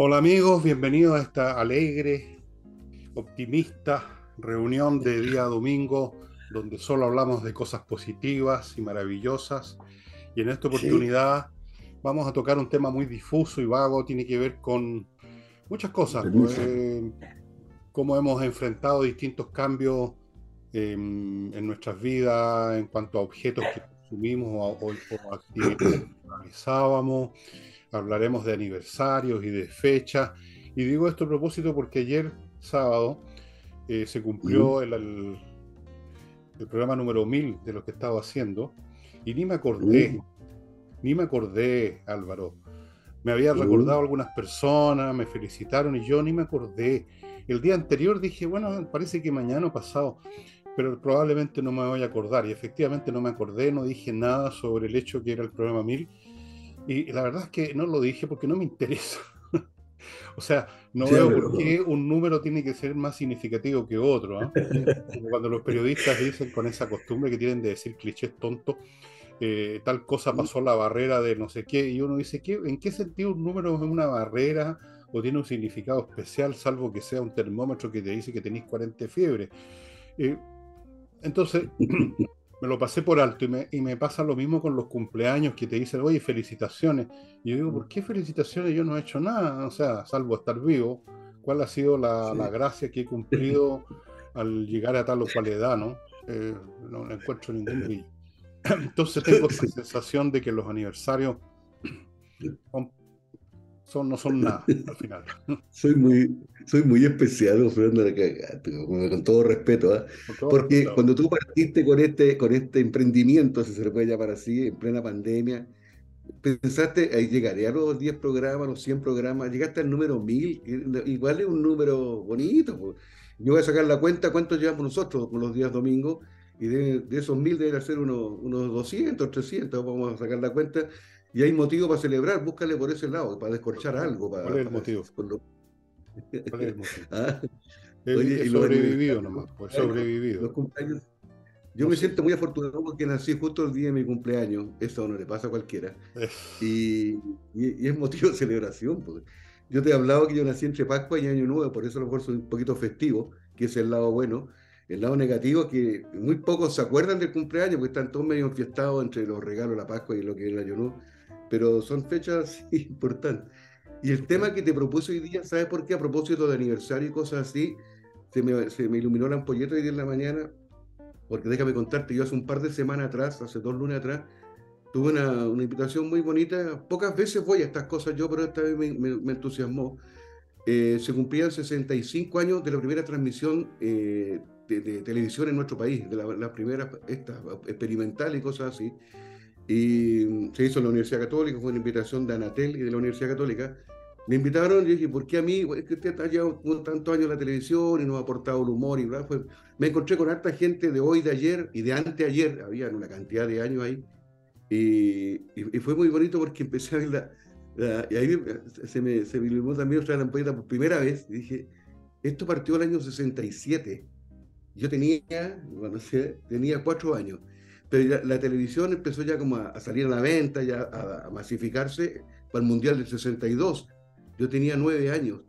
Hola amigos, bienvenidos a esta alegre, optimista reunión de día domingo donde solo hablamos de cosas positivas y maravillosas. Y en esta oportunidad vamos a tocar un tema muy difuso y vago, tiene que ver con muchas cosas, pues, cómo hemos enfrentado distintos cambios en nuestras vidas en cuanto a objetos que consumimos o, o actividades que realizábamos hablaremos de aniversarios y de fechas. Y digo esto a propósito porque ayer, sábado, eh, se cumplió el, el, programa número 1000 de lo que estaba haciendo y ni me acordé, ni me acordé, Álvaro. Me había recordado algunas personas, me felicitaron y yo ni me acordé. El día anterior dije, bueno, parece que mañana o pasado, pero probablemente no me voy a acordar. Y efectivamente no me acordé, no dije nada sobre el hecho que era el programa 1000 y la verdad es que no lo dije porque no me interesa. o sea, no veo por qué un número tiene que ser más significativo que otro. ¿ah? cuando los periodistas dicen con esa costumbre que tienen de decir clichés tontos, eh, tal cosa pasó la barrera de no sé qué, y uno dice, ¿qué, ¿en qué sentido un número es una barrera o tiene un significado especial, salvo que sea un termómetro que te dice que tenéis 40 de fiebre? Eh, entonces, me lo pasé por alto y me, y me, pasa lo mismo con los cumpleaños que te dicen, oye, felicitaciones. Y yo digo, ¿por qué felicitaciones? Yo no he hecho nada, o sea, salvo estar vivo. ¿Cuál ha sido la, la gracia que he cumplido al llegar a tal o cual edad, no? Eh, no encuentro ningún brillo. Entonces tengo esa sensación de que los aniversarios son son, no son nada al final. Soy muy, soy muy especial, Fernando, con todo respeto, ¿eh? porque cuando tú partiste con este, con este emprendimiento, si se le puede llamar así, en plena pandemia, pensaste, ahí llegaría a los 10 programas, los 100 programas, llegaste al número 1000, igual es un número bonito. Yo voy a sacar la cuenta cuántos llevamos nosotros con los días domingos, y de, de esos 1000 deben ser unos, unos 200, 300, vamos a sacar la cuenta, y hay motivo para celebrar, búscale por ese lado, para descorchar algo. Para, ¿Cuál es el motivo? ¿Cuál es el motivo? ¿Ah? Oye, he sobrevivido nomás, pues sobrevivido. Los cumpleaños, yo me siento muy afortunado porque nací justo el día de mi cumpleaños, eso no le pasa a cualquiera. y, y, es motivo de celebración. Pues. Yo te he hablado que yo nací entre Pascua y Año Nuevo, por eso a lo mejor soy un poquito festivo, que es el lado bueno. El lado negativo es que muy pocos se acuerdan del cumpleaños, porque están todos medio enfiestados entre los regalos, la Pascua y lo que es el Año Nuevo pero son fechas importantes. Y el tema que te propuse hoy día, ¿sabes por qué? A propósito de aniversario y cosas así, se me, se me iluminó la ampolleta hoy día en la mañana, porque déjame contarte, yo hace un par de semanas atrás, hace dos lunes atrás, tuve una, una invitación muy bonita. Pocas veces voy a estas cosas yo, pero esta vez me, me, entusiasmó. Eh, se cumplían 65 años de la primera transmisión eh, de, de, televisión en nuestro país, de la, la primera esta, experimental y cosas así y se hizo en la Universidad Católica, fue una invitación de Anatel y de la Universidad Católica. Me invitaron y dije, ¿por qué a mí? Es que usted ha llevado tantos años en la televisión y nos ha aportado el humor y bla. Pues, me encontré con harta gente de hoy, de ayer y de anteayer, había una cantidad de años ahí. Y, y, fue muy bonito porque empecé a ver la, y ahí se me, se me iluminó también lamparita por primera vez. Y dije, esto partió el año 67. Yo tenía, bueno, tenía cuatro años. Pero la televisión empezó ya como a, salir a la venta, ya a, masificarse para el Mundial del 62. Yo tenía nueve años.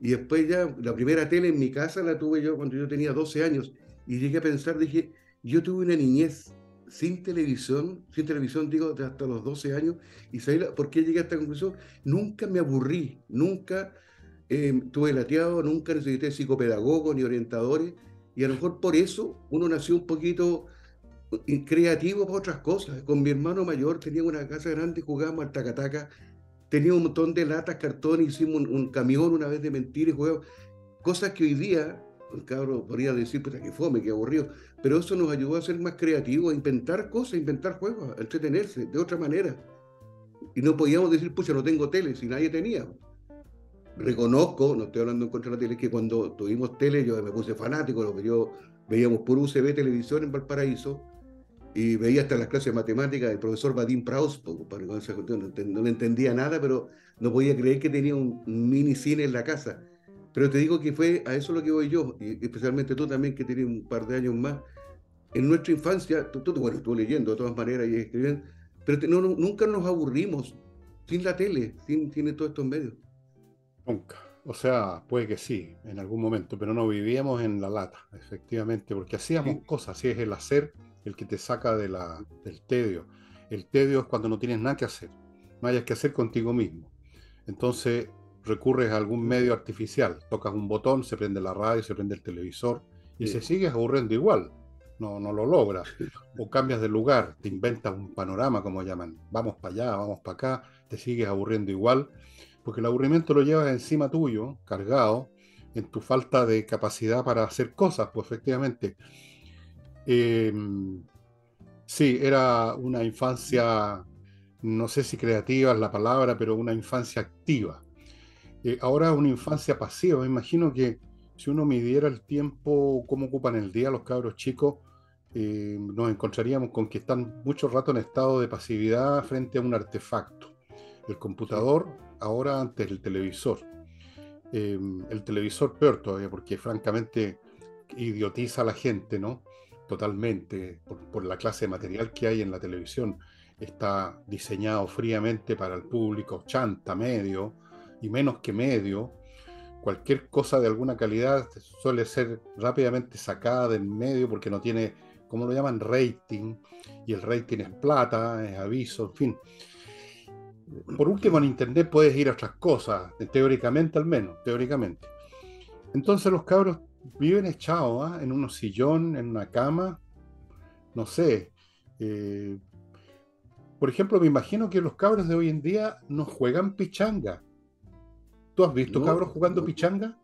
Y después ya, la primera tele en mi casa la tuve yo cuando yo tenía 12 años. Y llegué a pensar, dije, yo tuve una niñez sin televisión, sin televisión digo, hasta los 12 años. ¿Y por qué llegué a esta conclusión? Nunca me aburrí, nunca eh, tuve lateado, nunca necesité psicopedagogos ni orientadores. Y a lo mejor por eso uno nació un poquito creativo para otras cosas. Con mi hermano mayor tenía una casa grande, jugábamos al tacataca, tenía un montón de latas, cartón, hicimos un, camión una vez de mentira y jugábamos. Cosas que hoy día, el cabro podría decir, puta, que fome, que aburrido, pero eso nos ayudó a ser más creativos, a inventar cosas, a inventar juegos, a entretenerse de otra manera. Y no podíamos decir, pucha, no tengo tele, si nadie tenía. Reconozco, no estoy hablando en contra de la tele, que cuando tuvimos tele yo me puse fanático, lo que yo veíamos por UCB televisión en Valparaíso, y veía hasta las clases de matemáticas del profesor Vadim Praus, no, entendía nada, pero no podía creer que tenía un, mini cine en la casa. Pero te digo que fue a eso lo que voy yo, y especialmente tú también que tienes un par de años más. En nuestra infancia, tú, tú bueno, estuve leyendo de todas maneras y escribiendo, pero no, nunca nos aburrimos sin la tele, sin, sin todos estos medios. Nunca. O sea, puede que sí, en algún momento, pero no vivíamos en la lata, efectivamente, porque hacíamos cosas, así es el hacer el que te saca de la, del tedio. El tedio es cuando no tienes nada que hacer, no hayas que hacer contigo mismo. Entonces recurres a algún medio artificial, tocas un botón, se prende la radio, se prende el televisor y se sigues aburriendo igual, no, no lo logras. O cambias de lugar, te inventas un panorama, como llaman, vamos para allá, vamos para acá, te sigues aburriendo igual porque el aburrimiento lo llevas encima tuyo, cargado, en tu falta de capacidad para hacer cosas, pues efectivamente. Em, sí, era una infancia, no sé si creativa es la palabra, pero una infancia activa. Eh, ahora una infancia pasiva. Me imagino que si uno midiera el tiempo, cómo ocupan el día los cabros chicos, eh, nos encontraríamos con que están mucho rato en estado de pasividad frente a un artefacto. El computador ahora ante el televisor. Em, el televisor peor todavía, porque francamente idiotiza a la gente, ¿no? Totalmente, por, la clase de material que hay en la televisión. Está diseñado fríamente para el público, chanta, medio y menos que medio. Cualquier cosa de alguna calidad suele ser rápidamente sacada del medio porque no tiene, como lo llaman, rating, y el rating es plata, es aviso, en fin por último, en Internet puedes ir a otras cosas, teóricamente al menos, teóricamente. Entonces los cabros viven echados ¿ah? en unos sillón, en una cama, no sé. Eh, por ejemplo, me imagino que los cabros de hoy en día no juegan pichanga. ¿Tú has visto cabros jugando pichanga?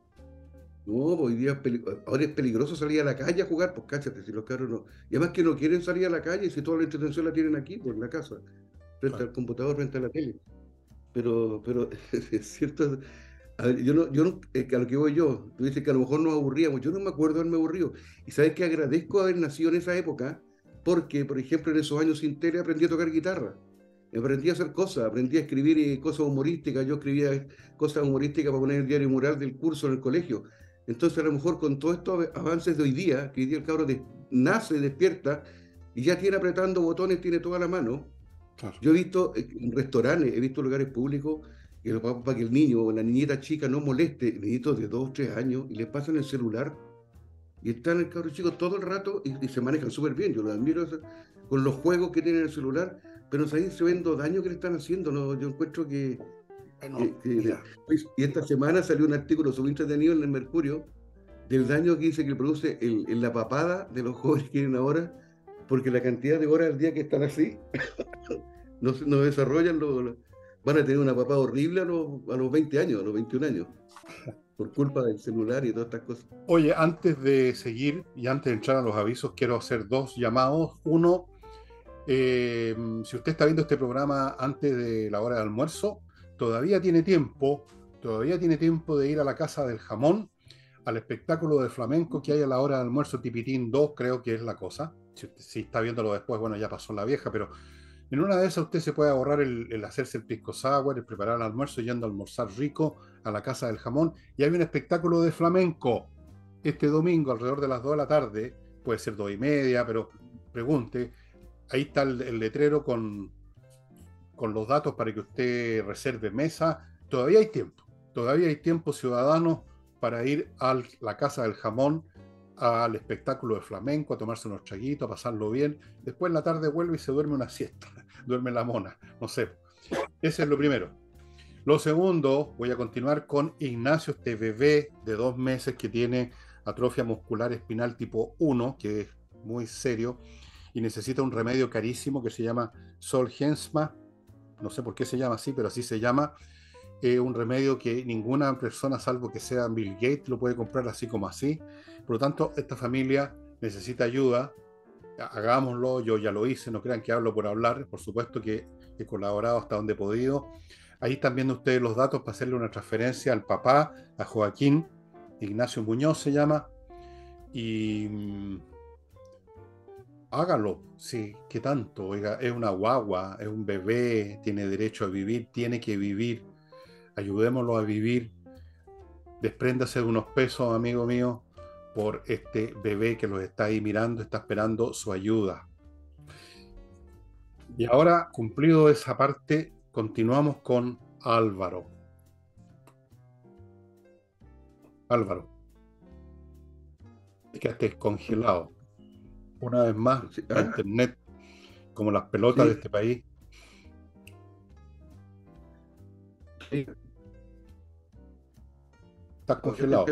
No, hoy día ahora es peligroso salir a la calle a jugar, pues cáchate, si los cabros no. Y además que no quieren salir a la calle si toda la entretención la tienen aquí, por la casa frente al computador, frente a la tele. Pero, pero es cierto, yo no, yo no, a lo que voy yo, tú dices que a lo mejor nos aburríamos, yo no me acuerdo de haberme aburrido. Y sabes que agradezco haber nacido en esa época, porque, por ejemplo, en esos años sin tele aprendí a tocar guitarra. Aprendí a hacer cosas, aprendí a escribir eh, cosas humorísticas, yo escribía cosas humorísticas para poner en el diario mural del curso en el colegio. Entonces, a lo mejor con todos estos avances de hoy día, que hoy día el cabro nace, despierta, y ya tiene apretando botones, tiene toda la mano, yo he visto eh, en restaurantes, he visto lugares públicos que para que el niño o la niñita chica no moleste, niñitos de 2 o 3 años, y les pasan el celular y están el cabro chico todo el rato y, se manejan súper bien. Yo los admiro con los juegos que tienen en el celular, pero ahí se ven los daños que le están haciendo. ¿no? Yo encuentro que. y esta semana salió un artículo súper entretenido en el Mercurio del daño que dice que produce en la papada de los jóvenes que tienen ahora porque la cantidad de horas al día que están así no, no desarrollan, van a tener una papada horrible a los, a los 20 años, a los 21 años, por culpa del celular y todas estas cosas. Oye, antes de seguir y antes de entrar a los avisos, quiero hacer dos llamados. Uno, eh, si usted está viendo este programa antes de la hora de almuerzo, todavía tiene tiempo, todavía tiene tiempo de ir a la Casa del Jamón, al espectáculo de flamenco que hay a la hora de almuerzo Tipitín 2, creo que es la cosa si, está viéndolo después, bueno, ya pasó la vieja, pero en una de esas usted se puede ahorrar el, hacerse el pisco sour, el preparar el almuerzo yendo a almorzar rico a la casa del jamón. Y hay un espectáculo de flamenco este domingo alrededor de las 2 de la tarde, puede ser 2 y media, pero pregunte. Ahí está el, letrero con, con los datos para que usted reserve mesa. Todavía hay tiempo, todavía hay tiempo, ciudadanos, para ir a la casa del jamón al espectáculo de flamenco, a tomarse unos traguitos, a pasarlo bien. Después en la tarde vuelve y se duerme una siesta, duerme la mona, no sé. Ese es lo primero. Lo segundo, voy a continuar con Ignacio, este bebé de dos meses que tiene atrofia muscular espinal tipo 1, que es muy serio, y necesita un remedio carísimo que se llama Solgensma. No sé por qué se llama así, pero así se llama. Es un remedio que ninguna persona, salvo que sea Bill Gates, lo puede comprar así como así. Por lo tanto, esta familia necesita ayuda. Hagámoslo, yo ya lo hice, no crean que hablo por hablar. Por supuesto que he colaborado hasta donde he podido. Ahí están viendo ustedes los datos para hacerle una transferencia al papá, a Joaquín, Ignacio Muñoz se llama. Y mm, hágalo, sí, ¿qué tanto? Oiga, es una guagua, es un bebé, tiene derecho a vivir, tiene que vivir. Ayudémoslo a vivir. Despréndase de unos pesos, amigo mío por este bebé que los está ahí mirando, está esperando su ayuda. Y ahora, cumplido esa parte, continuamos con Álvaro. Álvaro. Quedaste congelado. Una vez más, ah. internet, como las pelotas de este país. Estás congelado.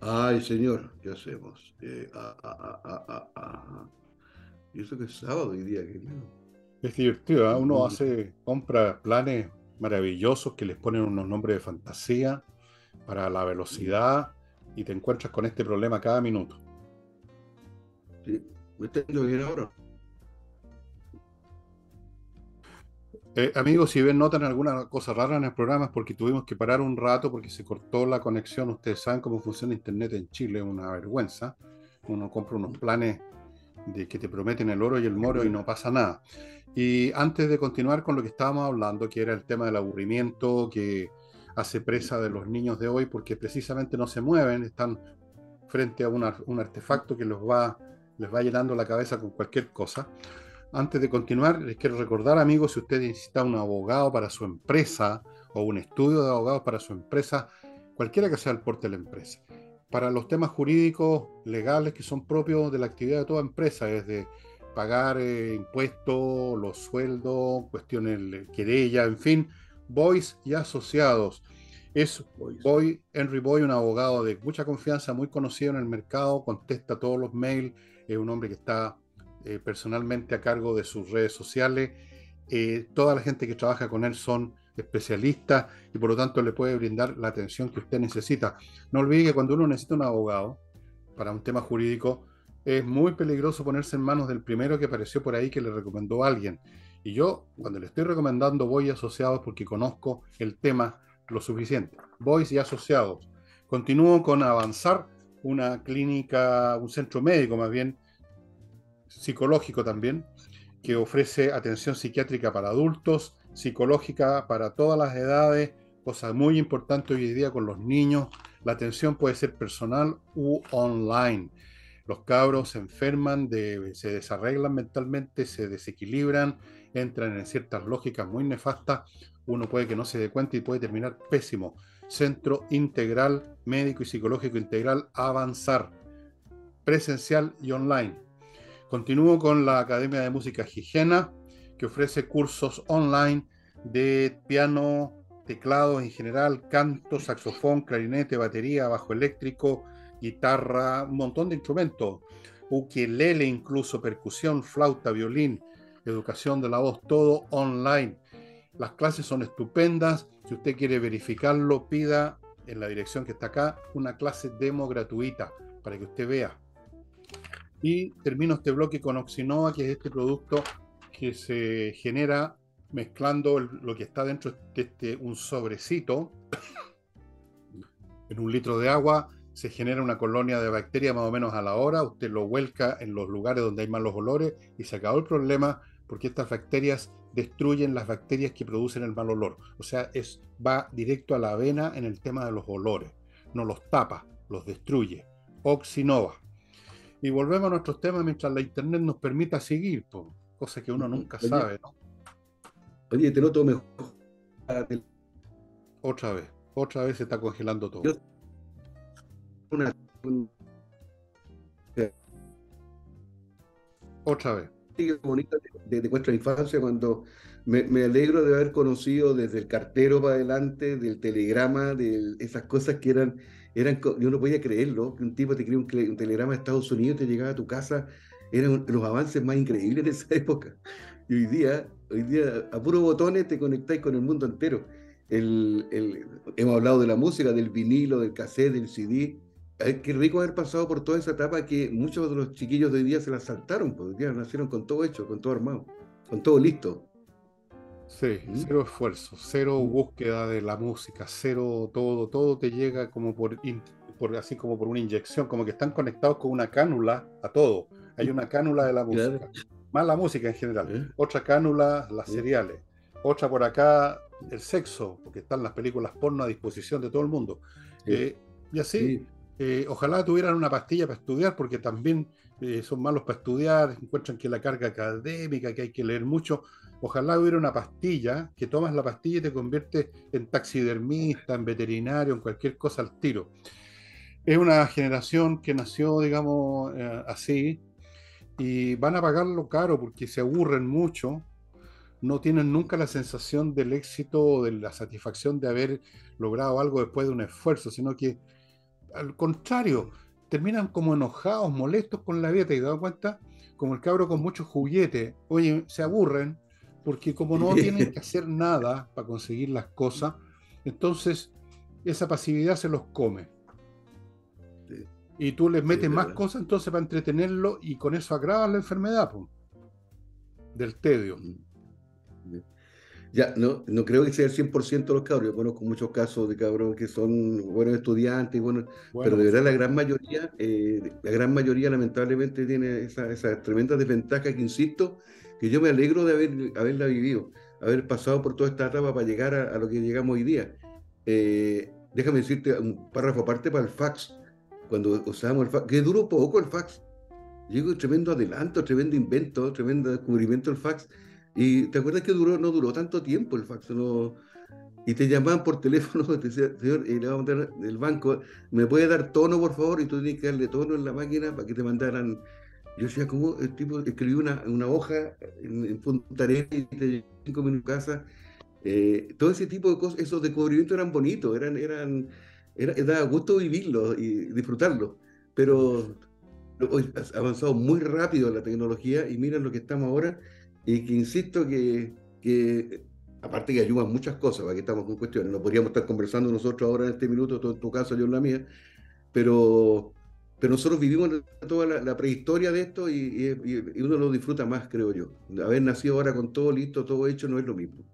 Ay, señor, ¿qué hacemos? Eh, ah, ah, ah, y eso que es sábado hoy día, querido. Es divertido, ¿eh? uno hace, compra planes maravillosos que les ponen unos nombres de fantasía para la velocidad y te encuentras con este problema cada minuto. Sí, ¿me está bien ahora? Eh, amigos, si ven, notan alguna cosa rara en el programa porque tuvimos que parar un rato porque se cortó la conexión. Ustedes saben cómo funciona Internet en Chile, es una vergüenza. Uno compra unos planes de que te prometen el oro y el moro y no pasa nada. Y antes de continuar con lo que estábamos hablando, que era el tema del aburrimiento que hace presa de los niños de hoy, porque precisamente no se mueven, están frente a un artefacto que les va llenando la cabeza con cualquier cosa. Antes de continuar, les quiero recordar, amigos, si usted necesita un abogado para su empresa o un estudio de abogados para su empresa, cualquiera que sea el porte de la empresa. Para los temas jurídicos, legales, que son propios de la actividad de toda empresa, es de pagar eh, impuestos, los sueldos, cuestiones de querella, en fin, Boys y asociados. Es Boy, Henry Boy, un abogado de mucha confianza, muy conocido en el mercado, contesta todos los mails, es un hombre que está eh, personalmente a cargo de sus redes sociales. Eh, toda la gente que trabaja con él son especialistas y por lo tanto le puede brindar la atención que usted necesita. No olvide que cuando uno necesita un abogado para un tema jurídico, es muy peligroso ponerse en manos del primero que apareció por ahí que le recomendó a alguien. Y yo, cuando le estoy recomendando, voy asociados porque conozco el tema lo suficiente. Voy y asociados. Continúo con avanzar una clínica, un centro médico más bien, psicológico también, que ofrece atención psiquiátrica para adultos, psicológica para todas las edades, cosa muy importante hoy en día con los niños. La atención puede ser personal u online. Los cabros se enferman, se desarreglan mentalmente, se desequilibran, entran en ciertas lógicas muy nefastas. Uno puede que no se dé cuenta y puede terminar pésimo. Centro Integral Médico y Psicológico Integral Avanzar, presencial y online Continúo con la Academia de Música Higiena, que ofrece cursos online de piano, teclados en general, canto, saxofón, clarinete, batería, bajo eléctrico, guitarra, un montón de instrumentos, ukelele incluso, percusión, flauta, violín, educación de la voz, todo online. Las clases son estupendas. Si usted quiere verificarlo, pida en la dirección que está acá una clase demo gratuita para que usted vea. Y termino este bloque con Oxinova, que es este producto que se genera mezclando lo que está dentro de este, un sobrecito. en un litro de agua se genera una colonia de bacterias más o menos a la hora. Usted lo vuelca en los lugares donde hay malos olores y se acabó el problema porque estas bacterias destruyen las bacterias que producen el mal olor. O sea, es, va directo a la avena en el tema de los olores. No los tapa, los destruye. Oxinova y volvemos a nuestros temas mientras la internet nos permita seguir, cosa que uno nunca sabe, ¿no? Oye, te noto mejor. Otra vez, otra vez se está congelando todo. Otra vez. bonita de, de, nuestra infancia cuando me, me, alegro de haber conocido desde el cartero para adelante, del telegrama, de esas cosas que eran eran, yo no podía creerlo, que un tipo te escribía un, telegrama de Estados Unidos, te llegaba a tu casa, eran los avances más increíbles de esa época. Y hoy día, hoy día a puros botones te conectáis con el mundo entero. El, el, hemos hablado de la música, del vinilo, del cassette, del CD. Qué rico haber pasado por toda esa etapa que muchos de los chiquillos de hoy día se la saltaron, porque hoy día nacieron con todo hecho, con todo armado, con todo listo. Sí, cero esfuerzo, cero búsqueda de la música, cero todo, todo te llega como por, por así como por una inyección, como que están conectados con una cánula a todo. Hay una cánula de la música, más la música en general, otra cánula las cereales, otra por acá el sexo, porque están las películas porno a disposición de todo el mundo. Eh, y así, eh, ojalá tuvieran una pastilla para estudiar, porque también eh, son malos para estudiar, encuentran que la carga académica, que hay que leer mucho, Ojalá hubiera una pastilla que tomas la pastilla y te convierte en taxidermista, en veterinario, en cualquier cosa al tiro. Es una generación que nació, digamos, eh, así, y van a pagarlo caro porque se aburren mucho, no tienen nunca la sensación del éxito o de la satisfacción de haber logrado algo después de un esfuerzo, sino que al contrario, terminan como enojados, molestos con la vida, ¿te has dado cuenta? Como el cabro con muchos juguetes, oye, se aburren, porque como no tienen que hacer nada para conseguir las cosas, entonces esa pasividad se los come. Y tú les metes más cosas entonces para entretenerlo y con eso agravas la enfermedad del tedio. Ya, no, no creo que sea el 100% de los cabros. Yo conozco muchos casos de cabros que son buenos estudiantes, bueno, pero de verdad la gran mayoría, eh, la gran mayoría lamentablemente tiene esa, esa, tremenda desventaja que, insisto, que yo me alegro de haber, haberla vivido, haber pasado por toda esta etapa para llegar a, lo que llegamos hoy día. Eh, déjame decirte un párrafo aparte para el fax cuando usábamos el fax, que duró poco el fax. Llegó tremendo adelanto, tremendo invento, tremendo descubrimiento el fax. Y te acuerdas que duró, no duró tanto tiempo el fax, y te llamaban por teléfono, te decían, señor, y le vamos a mandar del banco, ¿me puede dar tono, por favor? Y tú tenías que darle tono en la máquina para que te mandaran. Yo decía, ¿cómo el tipo escribió una, una hoja en, en Punta y te cinco minutos casa? Eh, todo ese tipo de cosas, esos descubrimientos eran bonitos, eran, eran, era, daba gusto vivirlo y disfrutarlo, pero hoy ha avanzado muy rápido la tecnología y miren lo que estamos ahora y que insisto que, que aparte que ayudan muchas cosas, para que estamos con cuestiones, no podríamos estar conversando nosotros ahora en este minuto, todo en tu caso, yo en la mía, pero, pero nosotros vivimos toda la, prehistoria de esto y, y, uno lo disfruta más, creo yo. Haber nacido ahora con todo listo, todo hecho, no es lo mismo.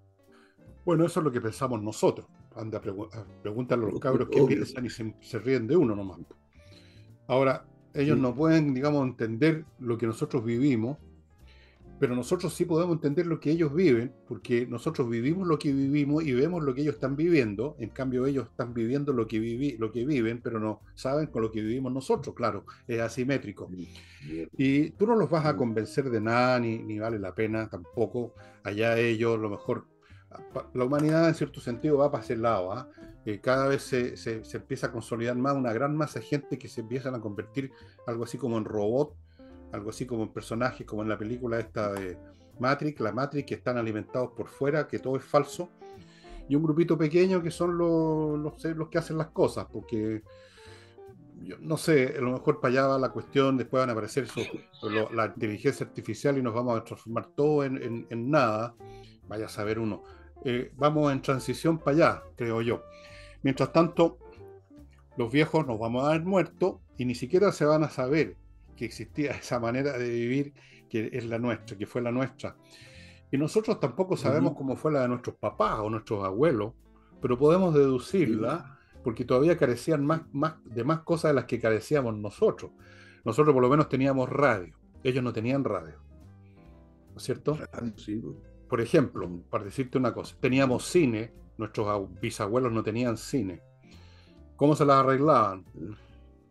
Bueno, eso es lo que pensamos nosotros anda, pregúntale a los cabros qué piensan y se, ríen de uno nomás. Ahora, ellos no pueden, digamos, entender lo que nosotros vivimos, pero nosotros sí podemos entender lo que ellos viven, porque nosotros vivimos lo que vivimos y vemos lo que ellos están viviendo, en cambio ellos están viviendo lo que, vivi lo que viven, pero no saben con lo que vivimos nosotros, claro, es asimétrico. Y tú no los vas a convencer de nada, ni, ni vale la pena tampoco, allá ellos, lo mejor la humanidad en cierto sentido va para ese lado. ¿ah? Eh, cada vez se, se, empieza a consolidar más una gran masa de gente que se empiezan a convertir algo así como en robot, algo así como en personajes, como en la película esta de Matrix, la Matrix, que están alimentados por fuera, que todo es falso, y un grupito pequeño que son los, los, los que hacen las cosas, porque yo no sé, a lo mejor para allá va la cuestión, después van a aparecer eso, la inteligencia artificial y nos vamos a transformar todo en, en, nada, vaya a saber uno eh, vamos en transición para allá, creo yo. Mientras tanto, los viejos nos vamos a dar muertos y ni siquiera se van a saber que existía esa manera de vivir que es la nuestra, que fue la nuestra. Y nosotros tampoco sabemos cómo fue la de nuestros papás o nuestros abuelos, pero podemos deducirla porque todavía carecían más, más, de más cosas de las que carecíamos nosotros. Nosotros por lo menos teníamos radio, ellos no tenían radio. ¿No es cierto? Sí. Por ejemplo, para decirte una cosa, teníamos cine, nuestros bisabuelos no tenían cine. ¿Cómo se las arreglaban?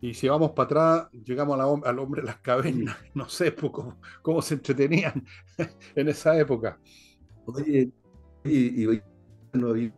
Y si vamos para atrás, llegamos al hombre de las cavernas. No sé pues, cómo, se entretenían en esa época. Oye, y, no había